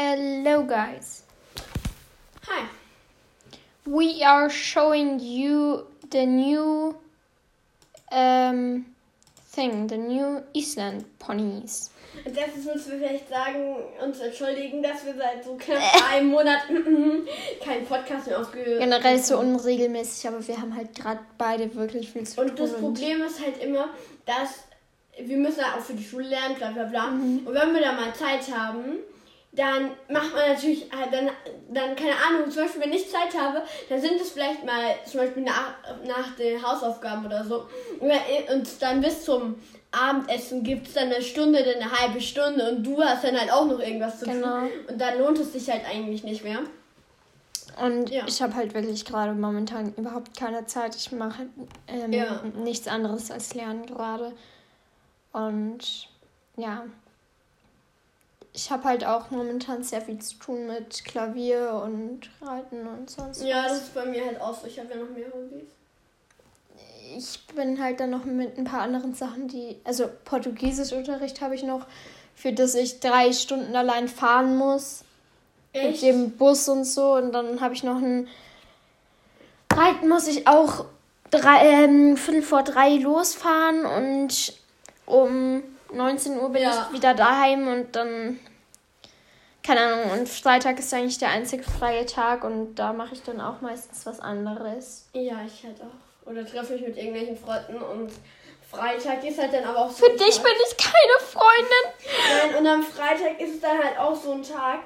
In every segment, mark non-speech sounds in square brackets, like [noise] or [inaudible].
Hello, guys. Hi. We are showing you the new um, thing, the new Island ponies. Als erstes müssen wir vielleicht sagen, uns entschuldigen, dass wir seit so knapp [laughs] einem Monat [laughs] keinen Podcast mehr ausgehört Generell so unregelmäßig, aber wir haben halt gerade beide wirklich viel zu tun. Und das Problem ist halt immer, dass wir müssen halt auch für die Schule lernen, bla bla bla. Mhm. Und wenn wir da mal Zeit haben, dann macht man natürlich halt dann, dann keine Ahnung, zum Beispiel wenn ich Zeit habe, dann sind es vielleicht mal zum Beispiel nach, nach den Hausaufgaben oder so. Und dann bis zum Abendessen gibt es dann eine Stunde, dann eine halbe Stunde und du hast dann halt auch noch irgendwas zu Genau. tun. Und dann lohnt es sich halt eigentlich nicht mehr. Und Ja. ich habe halt wirklich gerade momentan überhaupt keine Zeit. Ich mache ähm, Ja. nichts anderes als lernen gerade. Und ja, ich habe halt auch momentan sehr viel zu tun mit Klavier und Reiten und sonst Ja, was. das ist bei mir halt auch so. Ich habe ja noch mehr Hobbys. Ich bin halt dann noch mit ein paar anderen Sachen, die. Also Portugiesischunterricht habe ich noch, für das ich drei Stunden allein fahren muss. Mit dem Bus und so. Und dann habe ich noch ein. Reiten muss ich auch drei, ähm, Viertel vor drei losfahren und um 19 Uhr bin Ja. ich wieder daheim und dann. Keine Ahnung, und Freitag ist eigentlich der einzige freie Tag und da mache ich dann auch meistens was anderes. Ja, ich halt auch. Oder treffe mich mit irgendwelchen Freunden und Freitag ist halt dann aber auch so. Für dich Tag- bin ich keine Freundin. Nein, und am Freitag ist es dann halt auch so ein Tag,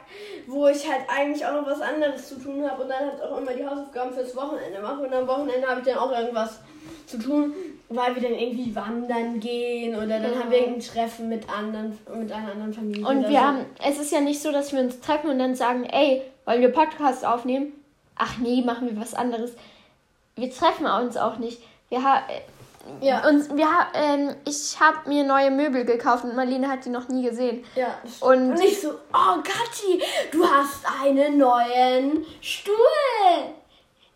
wo ich halt eigentlich auch noch was anderes zu tun habe und dann halt auch immer die Hausaufgaben fürs Wochenende mache. Und am Wochenende habe ich dann auch irgendwas zu tun, weil wir dann irgendwie wandern gehen oder dann Ja. haben wir irgendein Treffen mit anderen, mit einer anderen Familie. Und wir so. haben, es ist ja nicht so, dass wir uns treffen und dann sagen, ey, wollen wir Podcast aufnehmen? Ach nee, machen wir was anderes. Wir treffen uns auch nicht. Wir haben, Ja. uns, wir ha ähm, ich habe mir neue Möbel gekauft und Marlene hat die noch nie gesehen. Ja. Und- und ich so, oh Gatti, du hast einen neuen Stuhl.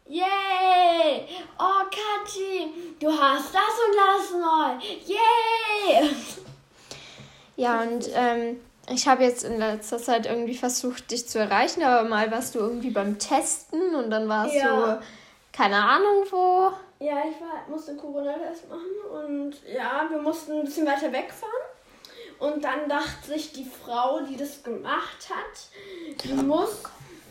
Yay! Oh Kathi, du hast das und das neu. Yay! [laughs] Ja, und ähm, ich habe jetzt in letzter Zeit irgendwie versucht, dich zu erreichen, aber mal warst du irgendwie beim Testen und dann warst Ja. du keine Ahnung wo. Ja, ich war, musste Corona-Test machen und ja, wir mussten ein bisschen weiter wegfahren. Und dann dachte sich die Frau, die das gemacht hat, die muss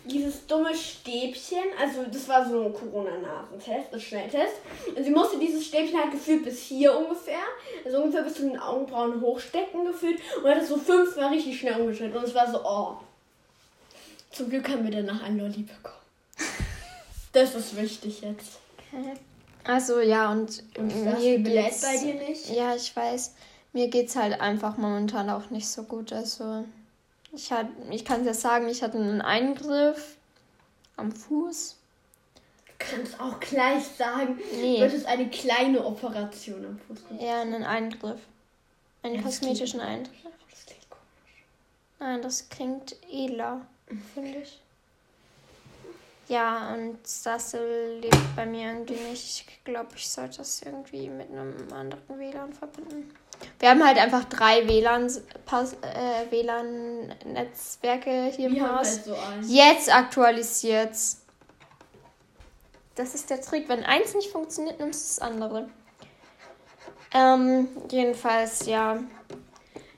dieses dumme Stäbchen, also das war so ein Corona-Nasentest, ein Schnelltest. Und sie musste dieses Stäbchen halt gefühlt bis hier ungefähr, also ungefähr bis zu den Augenbrauen hochstecken gefühlt und hat es so fünfmal richtig schnell umgeschnitten. Und es war so, oh. Zum Glück haben wir danach ein Lolli bekommen. [laughs] Das ist wichtig jetzt. Also ja, und, Das mir geht's, bei dir nicht? Ja, ich weiß. Mir geht's halt einfach momentan auch nicht so gut. Also ich hat, ich kann es ja sagen, ich hatte einen Eingriff am Fuß. Du kannst auch gleich sagen, Nee. du hattest eine kleine Operation am Fuß. Ja, einen Eingriff. Einen das kosmetischen Eingriff. Das klingt komisch. Nein, das klingt edler, [laughs] finde ich. Ja, und das lebt bei mir irgendwie nicht. Ich glaube, ich sollte das irgendwie mit einem anderen WLAN verbinden. Wir haben halt einfach drei WLAN, Pass, äh, WLAN-Netzwerke hier im Wir Haus. halt so. Jetzt aktualisiert's. Das ist der Trick. Wenn eins nicht funktioniert, nimmst du das andere. Ähm, jedenfalls, ja.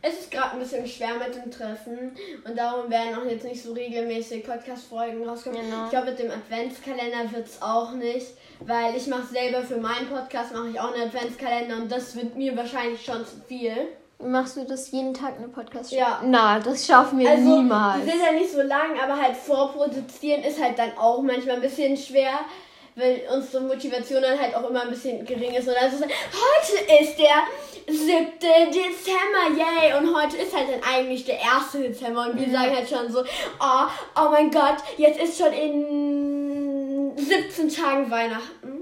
Es ist gerade ein bisschen schwer mit dem Treffen und darum werden auch jetzt nicht so regelmäßig Podcast-Folgen rauskommen. Genau. Ich glaube, mit dem Adventskalender wird es auch nicht, weil ich mache selber für meinen Podcast mache ich auch einen Adventskalender und das wird mir wahrscheinlich schon zu viel. Machst du das jeden Tag eine podcast Ja. Na, das schaffen wir Also, niemals. die sind ja nicht so lang, aber halt vorproduzieren ist halt dann auch manchmal ein bisschen schwer, weil unsere Motivation dann halt auch immer ein bisschen gering ist. Und also heute ist der 7. Dezember, yay! Und heute ist halt dann eigentlich der 1. Dezember und wir sagen halt schon so, oh, oh mein Gott, jetzt ist schon in 17 Tagen Weihnachten.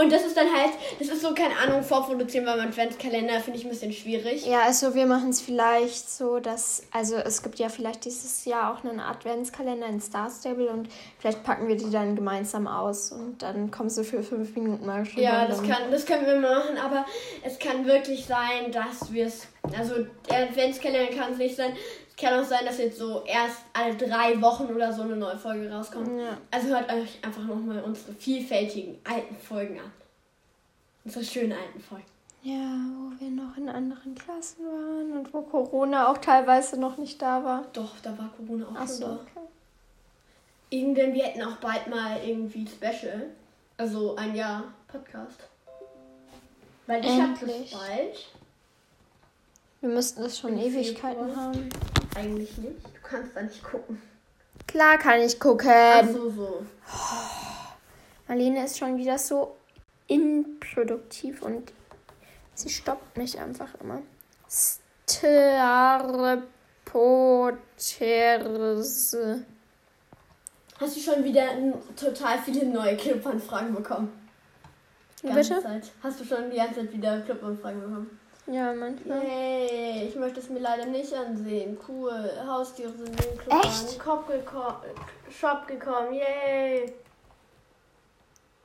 Und das ist dann halt, das ist so, keine Ahnung, vorproduzieren beim Adventskalender, finde ich ein bisschen schwierig. Ja, also wir machen es vielleicht so, dass, also es gibt ja vielleicht dieses Jahr auch einen Adventskalender in Star Stable und vielleicht packen wir die dann gemeinsam aus und dann kommst du für fünf Minuten mal schon. Ja, das, kann, das können wir machen, aber es kann wirklich sein, dass wir es. Also, der Adventskalender kann es nicht sein. Es Kann auch sein, dass jetzt so erst alle drei Wochen oder so eine neue Folge rauskommt. Ja. Also hört euch einfach nochmal unsere vielfältigen alten Folgen an. Unsere schönen alten Folgen. Ja, wo wir noch in anderen Klassen waren und wo Corona auch teilweise noch nicht da war. Doch, da war Corona auch Ach schon so, da. okay. Irgendwann, wir hätten auch bald mal irgendwie Special. Also ein Jahr Podcast. Weil ich hab das Endlich. bald. Wir müssten das schon Ewigkeiten haben. Eigentlich nicht. Du kannst da nicht gucken. Klar kann ich gucken. Ach so, so. Marlene ist schon wieder so improduktiv und sie stoppt mich einfach immer. Starreporters. Hast du schon wieder total viele neue Clubanfragen bekommen? Die ganze bitte? Zeit. Hast du schon die ganze Zeit wieder Clubanfragen bekommen? Ja, manchmal. Yay, ich möchte es mir leider nicht ansehen. Cool. Haustiere sind in den Club Echt? Kopf geko Shop gekommen. Yay.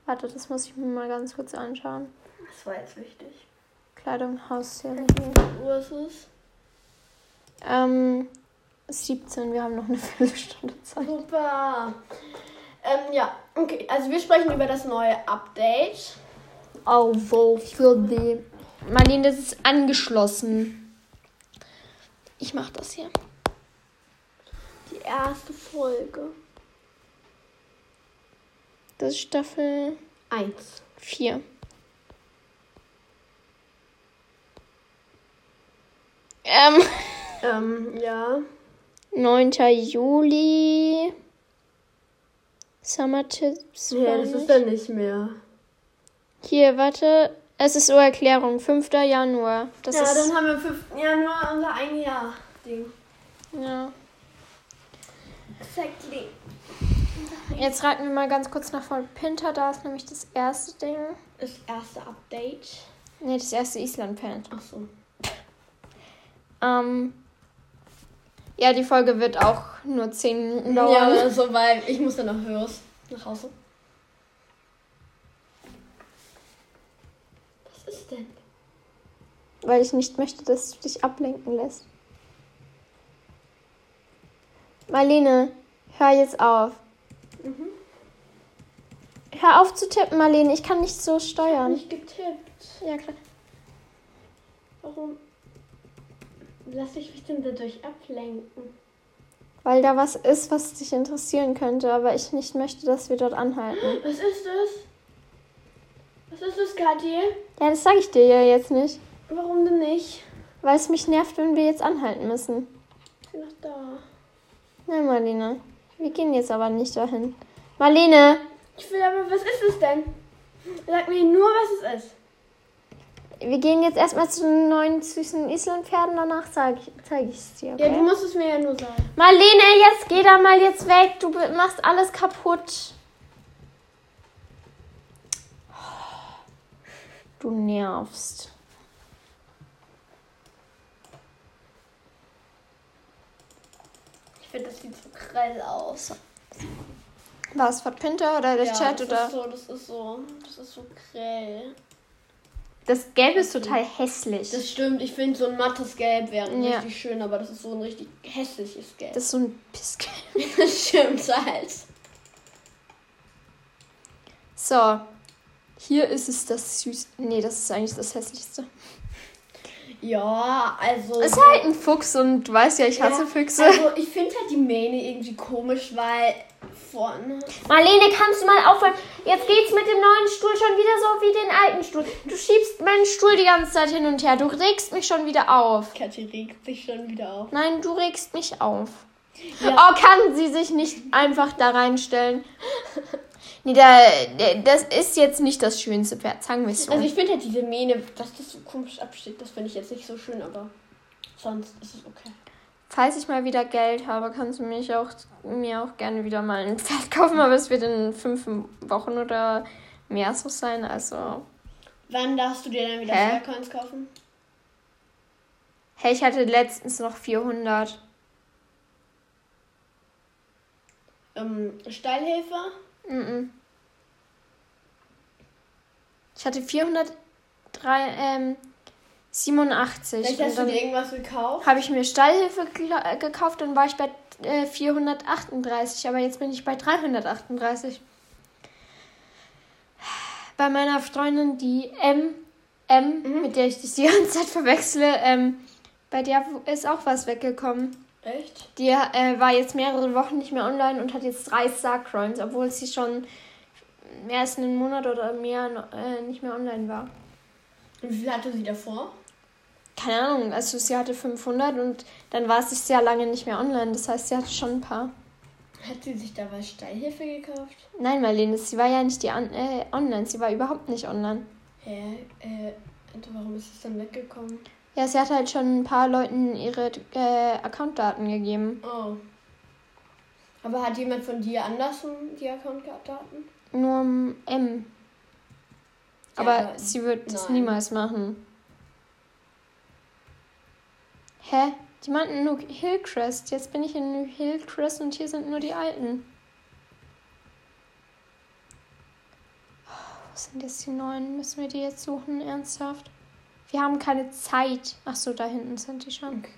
Warte, das muss ich mir mal ganz kurz anschauen. Das war jetzt wichtig. Kleidung, Haustiere. Wo ist es? Ähm, 17, wir haben noch eine [laughs] Viertelstunde Zeit. Super. Ähm, ja, okay. Also wir sprechen über das neue Update. Oh, wo für die. Marlene, das ist angeschlossen. Ich mach das hier. Die erste Folge. Das ist Staffel Eins. 4. Ähm, Ähm, ja. 9. Juli. Summer Tips. Ja, war das ist dann nicht mehr. Hier, warte. Es ist Urerklärung. 5. Januar. Das ja, ist. dann haben wir am 5. Januar unser ein Jahr Ding. ja. Exactly. Jetzt raten wir mal ganz kurz nach von Pinter. Da ist nämlich das erste Ding. Das erste Update. Ne, das erste Island-Fan. Ach so. Ähm, ja, die Folge wird auch nur 10 Minuten dauern. Ja, also, weil ich muss dann noch raus. Nach Hause. Was ist denn? Weil ich nicht möchte, dass du dich ablenken lässt. Marlene, hör jetzt auf. Mhm. Hör auf zu tippen, Marlene. Ich kann nicht so steuern. Nicht getippt. Ja, klar. Warum lasse ich mich denn dadurch ablenken? Weil da was ist, was dich interessieren könnte, aber ich nicht möchte, dass wir dort anhalten. Was ist das? Was ist das, Kathi? Ja, das sage ich dir ja jetzt nicht. Warum denn nicht? Weil es mich nervt, wenn wir jetzt anhalten müssen. Ich bin noch da. Nein, Marlene. Wir gehen jetzt aber nicht dahin. Marlene! Ich will aber, was ist es denn? Sag mir nur, was es ist. Wir gehen jetzt erstmal zu den neuen süßen Islandpferden, danach zeige ich es zeig dir. Ja, Okay? du musst es mir ja nur sagen. Marlene, jetzt geh da mal jetzt weg. Du machst alles kaputt. Du nervst. Ich finde, das sieht so grell aus. Was, von Pinter oder der ja, Chat das oder? Ist so, das ist so, das ist so grell. Das Gelb ist total hässlich. Das stimmt, ich finde so ein mattes Gelb wäre Ja. richtig schön, aber das ist so ein richtig hässliches Gelb. Das ist so ein Pissgelb. [laughs] Das stimmt halt. So. Hier ist es das süß. Nee, das ist eigentlich das hässlichste. Ja, also. Es ist halt ein Fuchs und du weißt ja, ich hasse ja, Füchse. Also, ich finde halt die Mähne irgendwie komisch, weil vorne. Marlene, kannst du mal aufhören? Jetzt geht's mit dem neuen Stuhl schon wieder so wie den alten Stuhl. Du schiebst meinen Stuhl die ganze Zeit hin und her. Du regst mich schon wieder auf. Kathi regt sich schon wieder auf. Nein, du regst mich auf. Ja. Oh, kann sie sich nicht einfach da reinstellen? [laughs] Nee, da, das ist jetzt nicht das schönste Pferd, sagen wir es so. Also, ich finde halt diese Mähne, dass das so komisch absteht, das finde ich jetzt nicht so schön, aber sonst ist es okay. Falls ich mal wieder Geld habe, kannst du mich auch, mir auch gerne wieder mal ein Pferd [laughs] kaufen, aber es wird in fünf Wochen oder mehr so sein. Also, Wann darfst du dir dann wieder Hä? Faircoins kaufen? hey, ich hatte letztens noch 400. Ähm, Steilhilfe? Mhm. Ich hatte 400, drei, ähm, 87. Vielleicht hast du dir irgendwas gekauft? Habe ich mir Stallhilfe äh, gekauft und war ich bei äh, 438, aber jetzt bin ich bei 338. Bei meiner Freundin, die M, M mhm. mit der ich dich die ganze Zeit verwechsle, ähm, bei der ist auch was weggekommen. Echt? Die äh, war jetzt mehrere Wochen nicht mehr online und hat jetzt drei Starcoins, obwohl sie schon mehr als einen Monat oder mehr äh, nicht mehr online war. Und wie viel hatte sie davor? Keine Ahnung, also sie hatte 500 und dann war sie sehr lange nicht mehr online. Das heißt, sie hatte schon ein paar. Hat sie sich da was Steilhilfe gekauft? Nein, Marlene, sie war ja nicht die an äh, online. Sie war überhaupt nicht online. Hä? Äh, warum ist es dann weggekommen? Ja, sie hat halt schon ein paar Leuten ihre äh, Accountdaten gegeben. Oh. Aber hat jemand von dir anders die Accountdaten? Nur M. Aber ja, sie wird das niemals machen. Hä? Die meinten nur Hillcrest. Jetzt bin ich in New Hillcrest und hier sind nur die alten. Wo sind jetzt die neuen? Müssen wir die jetzt suchen? Ernsthaft? Wir haben keine Zeit. Ach so, da hinten sind die schon. Okay,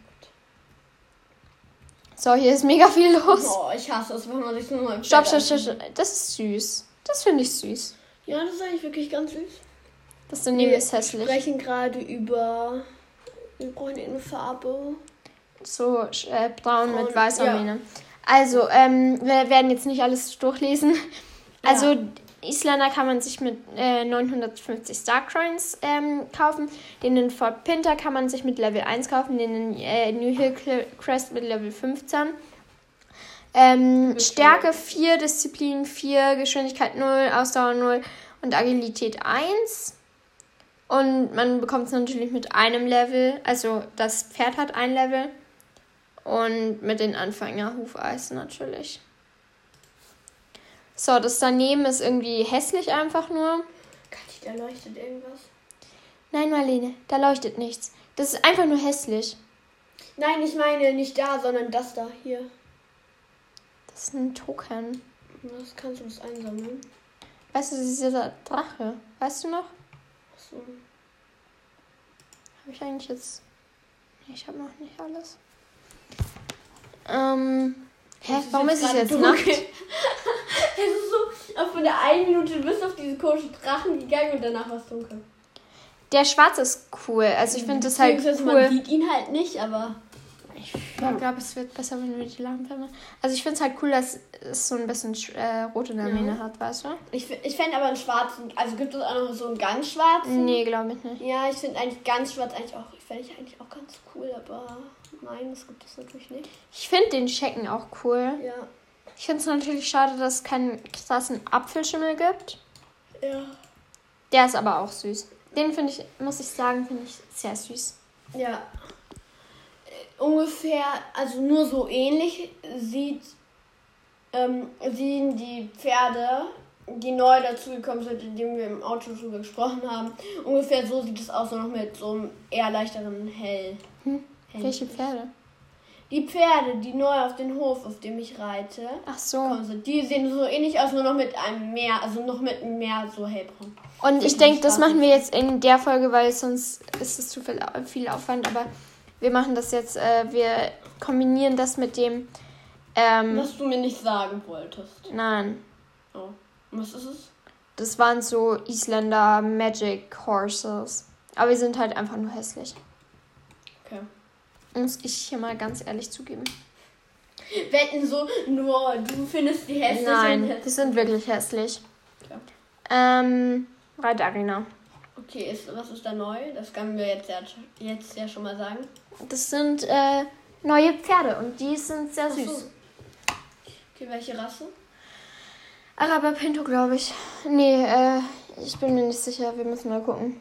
so, hier ist mega viel los. Oh, ich hasse es, wenn man sich nur mal Stopp, stopp, stopp, stopp. Das ist süß. Das finde ich süß. Ja, das ist eigentlich wirklich ganz süß. Das daneben ist hässlich. Wir sprechen gerade über wir brauchen eine Farbe. So äh, braun mit weißer ja. Mähne. Also, ähm, wir werden jetzt nicht alles durchlesen. Ja. Isländer kann man sich mit äh, 950 Starcoins ähm, kaufen. Den in Fort Pinter kann man sich mit Level 1 kaufen. Den in äh, New Hill Crest mit Level 15. Ähm, Stärke 4, Disziplin 4, Geschwindigkeit 0, Ausdauer 0 und Agilität 1. Und man bekommt es natürlich mit einem Level. Also das Pferd hat ein Level. Und mit den Anfänger-Hufeisen natürlich. So, das daneben ist irgendwie hässlich einfach nur. Kathi, da leuchtet irgendwas. Nein, Marlene, da leuchtet nichts. Das ist einfach nur hässlich. Nein, ich meine nicht da, sondern das da hier. Das ist ein Token. Was kannst du das einsammeln? Weißt du, dieser Drache. Weißt du noch? so. Habe ich eigentlich jetzt. Ich habe noch nicht alles. Ähm. Hä, warum ist es jetzt dunkel? Nacht? [laughs] es ist so, von der einen Minute bist du auf diese komischen Drachen gegangen und danach war es dunkel. Der Schwarz ist cool. Also ich finde das halt cool. Man sieht ihn halt nicht, aber ich glaube, es wird besser, wenn wir die Lampe machen. Also ich finde es halt cool, dass es so ein bisschen äh, rot in der ja. Mähne hat, weißt du? Ich, ich fände aber einen schwarzen, also gibt es auch noch so einen ganz schwarzen? Nee, glaube ich nicht. Ja, ich finde eigentlich ganz schwarz eigentlich auch, fände ich eigentlich auch ganz cool, aber nein, das gibt es natürlich nicht. Ich finde den Checken auch cool. Ja. Ich finde es natürlich schade, dass es keinen krassen Apfelschimmel gibt. Ja. Der ist aber auch süß. Den finde ich, muss ich sagen, finde ich sehr süß. Ja, ungefähr, also nur so ähnlich sieht, ähm, sehen die Pferde, die neu dazugekommen sind, indem wir im Auto drüber gesprochen haben. Ungefähr so sieht es aus, nur noch mit so einem eher leichteren Hell. Hm. Welche Pferde? Die Pferde, die neu auf den Hof, auf dem ich reite, Ach so. Sind, die sehen so ähnlich aus, nur noch mit einem mehr, also noch mit mehr so hellbraun. Und ich denke, das machen wir jetzt in der Folge, weil sonst ist es zu viel, viel Aufwand, aber wir machen das jetzt, äh, wir kombinieren das mit dem. Ähm, Was du mir nicht sagen wolltest. Nein. Oh. Was ist es? Das waren so Isländer Magic Horses. Aber wir sind halt einfach nur hässlich. Muss ich hier mal ganz ehrlich zugeben. Wetten so, nur du findest die hässlich. Nein, die sind wirklich hässlich. Okay. Ähm, Reitarena. Okay, ist, was ist da neu? Das können wir jetzt ja, jetzt ja schon mal sagen. Das sind äh, neue Pferde und die sind sehr süß. So. Okay, welche Rasse? Araber Pinto, glaube ich. Nee, äh, ich bin mir nicht sicher. Wir müssen mal gucken.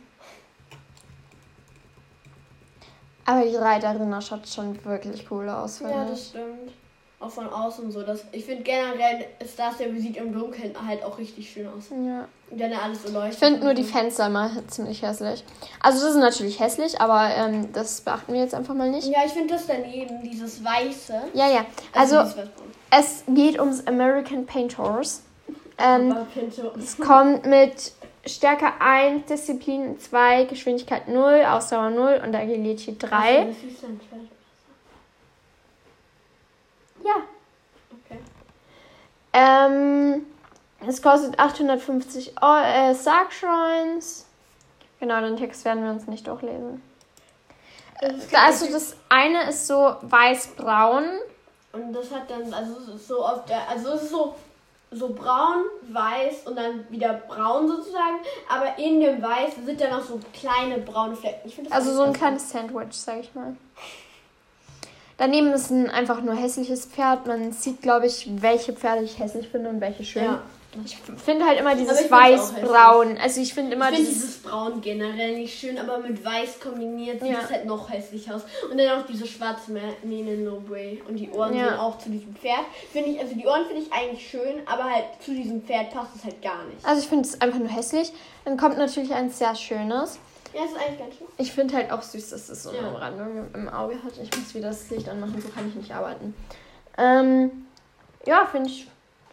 Aber die Reiterin schaut schon wirklich cool aus. Ja, das stimmt auch von außen so. Dass, ich finde generell Stars der Musik im Dunkeln halt auch richtig schön aus. Ja. Und dann alles so leuchtet. Ich finde nur die Fenster mal ziemlich hässlich. Also das ist natürlich hässlich, aber ähm, das beachten wir jetzt einfach mal nicht. Ja, ich finde das daneben, dieses Weiße. Ja, ja. Also, also es geht ums American Paint Horse. Ähm, es kommt mit Stärke 1, Disziplin 2, Geschwindigkeit 0, Ausdauer 0 und Agility 3. Das ist ein Feld. Ja. Okay. Ähm, es kostet 850 Eu- äh. Genau, den Text werden wir uns nicht durchlesen. Also das eine ist so weiß-braun. Und das hat dann, also so auf der, also es ist so, so braun, weiß und dann wieder braun sozusagen, aber in dem Weiß sind dann noch so kleine braune Flecken. Ich finde das Also so ein kleines Sandwich, sag ich mal. Daneben ist ein einfach nur hässliches Pferd. Man sieht, glaube ich, welche Pferde ich hässlich finde und welche schön. Ja. Ich finde halt immer dieses auch weiß-braun. Also ich finde immer Ich finde dieses... dieses Braun generell nicht schön, aber mit Weiß kombiniert sieht Ja. es halt noch hässlich aus. Und dann auch diese schwarze Mä- Mähne No Way. Und die Ohren Ja. sind auch zu diesem Pferd. Finde ich, also die Ohren finde ich eigentlich schön, aber halt zu diesem Pferd passt es halt gar nicht. Also ich finde es einfach nur hässlich. Dann kommt natürlich ein sehr schönes. Ja, ist eigentlich ganz schön. Ich finde halt auch süß, dass das so eine Ja. Umrandung im Auge hat. Ich muss wieder das Licht anmachen, so kann ich nicht arbeiten. Ähm, ja, finde ich,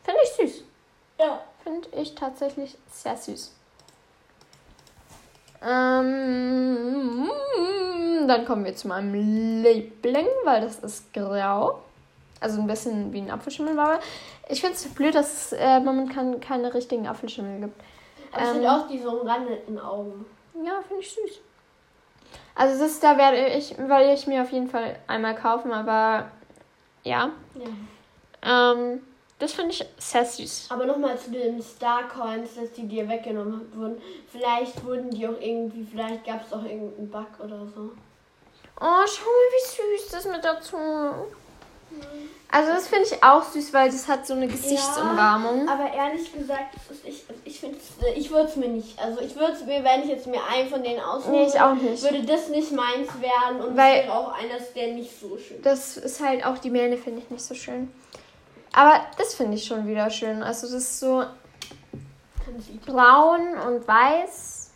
find ich süß. Ja. Finde ich tatsächlich sehr süß. Ähm, dann kommen wir zu meinem Liebling, weil das ist grau. Also ein bisschen wie ein Apfelschimmel war. Ich finde es blöd, dass es äh, momentan keine richtigen Apfelschimmel gibt. Aber ich Ähm, finde auch diese umrandeten Augen. Ja, finde ich süß. Also das da werde ich, weil ich mir auf jeden Fall einmal kaufen, aber ja. Ja. Ähm, das finde ich sehr süß. Aber nochmal zu den Star Coins, dass die dir weggenommen wurden. Vielleicht wurden die auch irgendwie, vielleicht gab es auch irgendeinen Bug oder so. Oh, schau mal, wie süß das mit dazu. Also das finde ich auch süß, weil das hat so eine Gesichtsumrahmung. Aber ehrlich gesagt, ich, ich finde ich würde es mir nicht. Also ich würde es mir, wenn ich jetzt mir einen von denen aussuchen Nee, ich würde, auch nicht. würde das nicht meins werden und Weil- es wäre auch eines, der nicht so schön. Das ist halt auch die Mähne, finde ich nicht so schön. Aber das finde ich schon wieder schön. Also das ist so braun und weiß.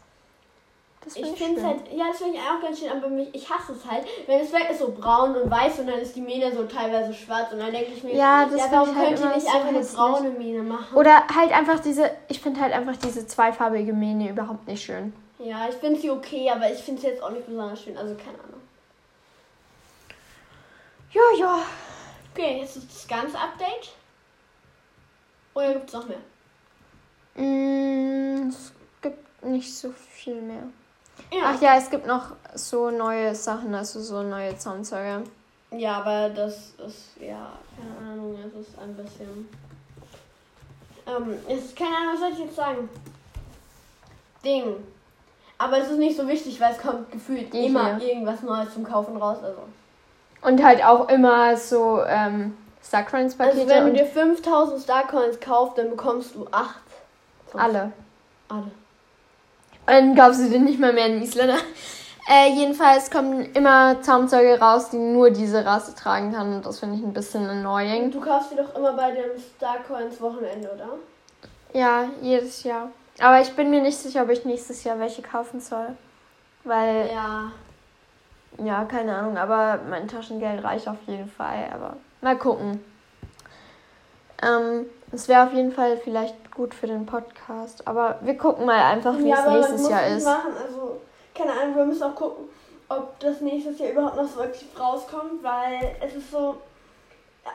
Das Ich finde ich, finde es halt, ja, das finde ich auch ganz schön, aber mich, ich hasse es halt, wenn es weg ist so braun und weiß und dann ist die Mähne so teilweise schwarz und dann denke ich mir, Ja, das find warum ich halt könnt ihr nicht so einfach eine braune Mähne machen? Oder halt einfach diese, ich finde halt einfach diese zweifarbige Mähne überhaupt nicht schön. Ja, ich finde sie okay, aber ich finde sie jetzt auch nicht besonders schön, also keine Ahnung. Ja, ja. Okay, jetzt ist das ganze Update. Oder gibt es noch mehr? Mm, es gibt nicht so viel mehr. Ja. Ach ja, es gibt noch so neue Sachen, also so neue Soundsauger. Ja, aber das ist, ja, keine Ahnung, es ist ein bisschen. Ähm, es ist keine Ahnung, was soll ich jetzt sagen? Ding. Aber es ist nicht so wichtig, weil es kommt gefühlt Die immer hier. irgendwas Neues zum Kaufen raus. Also, Und halt auch immer so ähm, Starcoins-Pakete also wenn du dir 5000 Starcoins kaufst, dann bekommst du 8. alle. Alle. Und dann kaufst du dir nicht mal mehr einen Isländer. [laughs] Äh, jedenfalls kommen immer Zaumzeuge raus, die nur diese Rasse tragen kann. Und das finde ich ein bisschen annoying. Du kaufst die doch immer bei dem Starcoins Wochenende, oder? Ja, jedes Jahr. Aber ich bin mir nicht sicher, ob ich nächstes Jahr welche kaufen soll. Weil, Ja. Ja, keine Ahnung, aber mein Taschengeld reicht auf jeden Fall. Aber mal gucken. Ähm, es wäre auf jeden Fall vielleicht gut für den Podcast. Aber wir gucken mal einfach, wie ja, es nächstes Jahr ist. machen, also keine Ahnung, wir müssen auch gucken, ob das nächstes Jahr überhaupt noch so aktiv rauskommt, weil es ist so,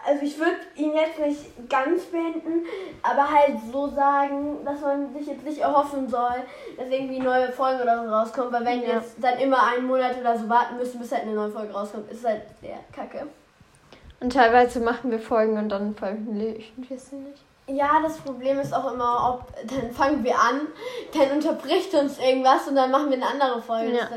also ich würde ihn jetzt nicht ganz beenden, aber halt so sagen, dass man sich jetzt nicht erhoffen soll, dass irgendwie neue Folgen oder so rauskommt, weil wenn Ja. jetzt dann immer einen Monat oder so warten müssen, bis halt eine neue Folge rauskommt, ist halt sehr kacke. Und teilweise machen wir Folgen und dann veröffentlichen wir sie nicht. Ja, das Problem ist auch immer, ob dann fangen wir an, dann unterbricht uns irgendwas und dann machen wir eine andere Folge. Ja.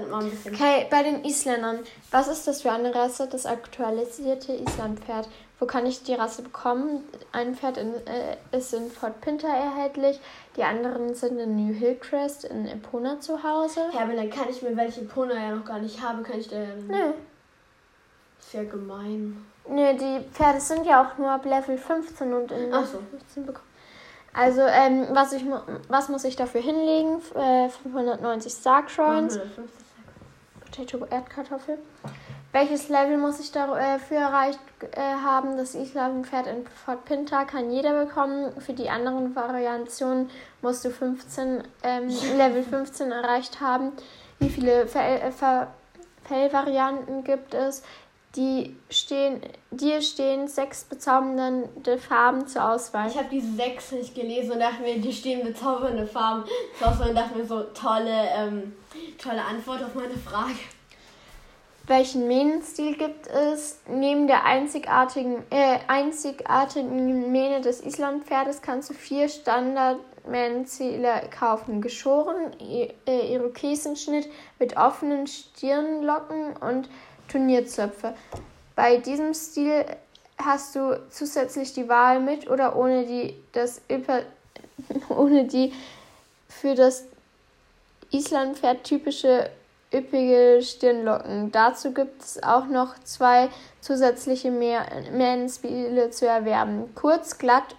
Okay, bei den Isländern. Was ist das für eine Rasse? Das aktualisierte Islandpferd. Wo kann ich die Rasse bekommen? Ein Pferd in, äh, ist in Fort Pinter erhältlich. Die anderen sind in New Hillcrest in Epona zu Hause. Ja, aber dann kann ich mir, welche Pona ja noch gar nicht habe, kann ich da ja. Nö. Ist ja gemein. Nö, die Pferde sind ja auch nur ab Level 15 und in Ach so. 15 bekommen. Also, ähm, was, ich, was muss ich dafür hinlegen? Äh, 590 Stark Shrines. 150. Potato Erdkartoffel. Welches Level muss ich dafür erreicht äh, haben? Das Islandpferd in Fort Pinta kann jeder bekommen. Für die anderen Variationen musst du 15, ähm, [laughs] Level 15 erreicht haben. Wie viele Fell, äh, Fellvarianten gibt es? Die stehen, dir stehen sechs bezaubernde Farben zur Auswahl. Ich habe diese sechs nicht gelesen und dachte mir, die stehen bezaubernde Farben zur Auswahl und dachte mir so, tolle, ähm, tolle Antwort auf meine Frage. Welchen Mähnenstil gibt es? Neben der einzigartigen, äh, einzigartigen Mähne des Islandpferdes kannst du vier Standard-Mähnenstile kaufen. Geschoren, äh, Irokesenschnitt mit offenen Stirnlocken und Turnierzöpfe. Bei diesem Stil hast du zusätzlich die Wahl mit oder ohne die, das [laughs] ohne die für das Islandpferd typische üppige Stirnlocken. Dazu gibt es auch noch zwei zusätzliche Mähnenspiele zu erwerben. Kurz, glatt,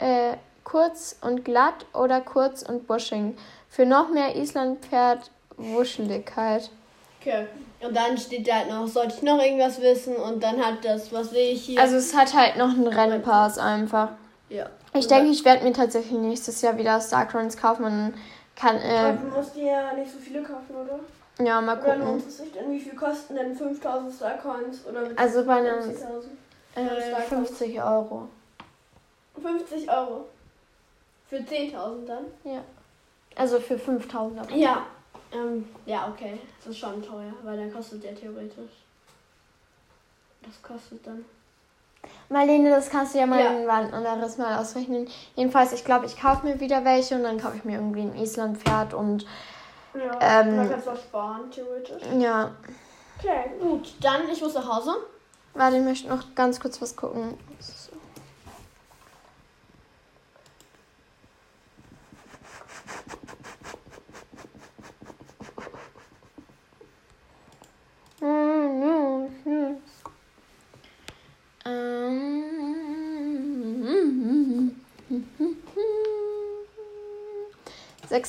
äh, kurz und glatt oder kurz und buschig. Für noch mehr Islandpferd-Wuscheligkeit. Okay. Und dann steht da halt noch, sollte ich noch irgendwas wissen? Und dann hat das, was will ich hier? Also es hat halt noch einen Rennpass einfach. Ja. Ich denke, ich werde mir tatsächlich nächstes Jahr wieder Starcrons kaufen und kann. Äh, du musst dir ja nicht so viele kaufen, oder? Ja, mal gucken. Oder lohnt es sich denn? Wie viel kosten denn 5000 Starcoins? Oder also bei einem äh, 50 Euro. 50 Euro. Für 10.000 dann? Ja. Also für 5000 Ja. Ähm, ja, okay. Das ist schon teuer, weil der kostet ja theoretisch. Das kostet dann. Marlene, das kannst du ja mal ja. ein anderes Mal ausrechnen. Jedenfalls, ich glaube, ich kaufe mir wieder welche und dann kaufe ich mir irgendwie ein Island-Pferd und. Ja, ähm, dann kannst du auch sparen, theoretisch. Ja. Okay, gut. Dann, ich muss nach Hause. Warte, ich möchte noch ganz kurz was gucken.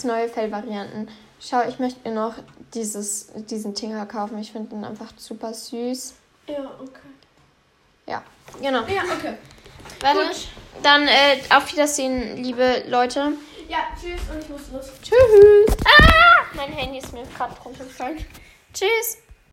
Sechs neue Fellvarianten. Schau, ich möchte mir noch dieses, diesen Tinger kaufen. Ich finde ihn einfach super süß. Ja, okay. Ja, genau. Ja, okay. Warte, Gut. dann äh, auf Wiedersehen, liebe Leute. Ja, tschüss und ich muss los. Tschüss. Ah! Mein Handy ist mir gerade runtergefallen. Tschüss.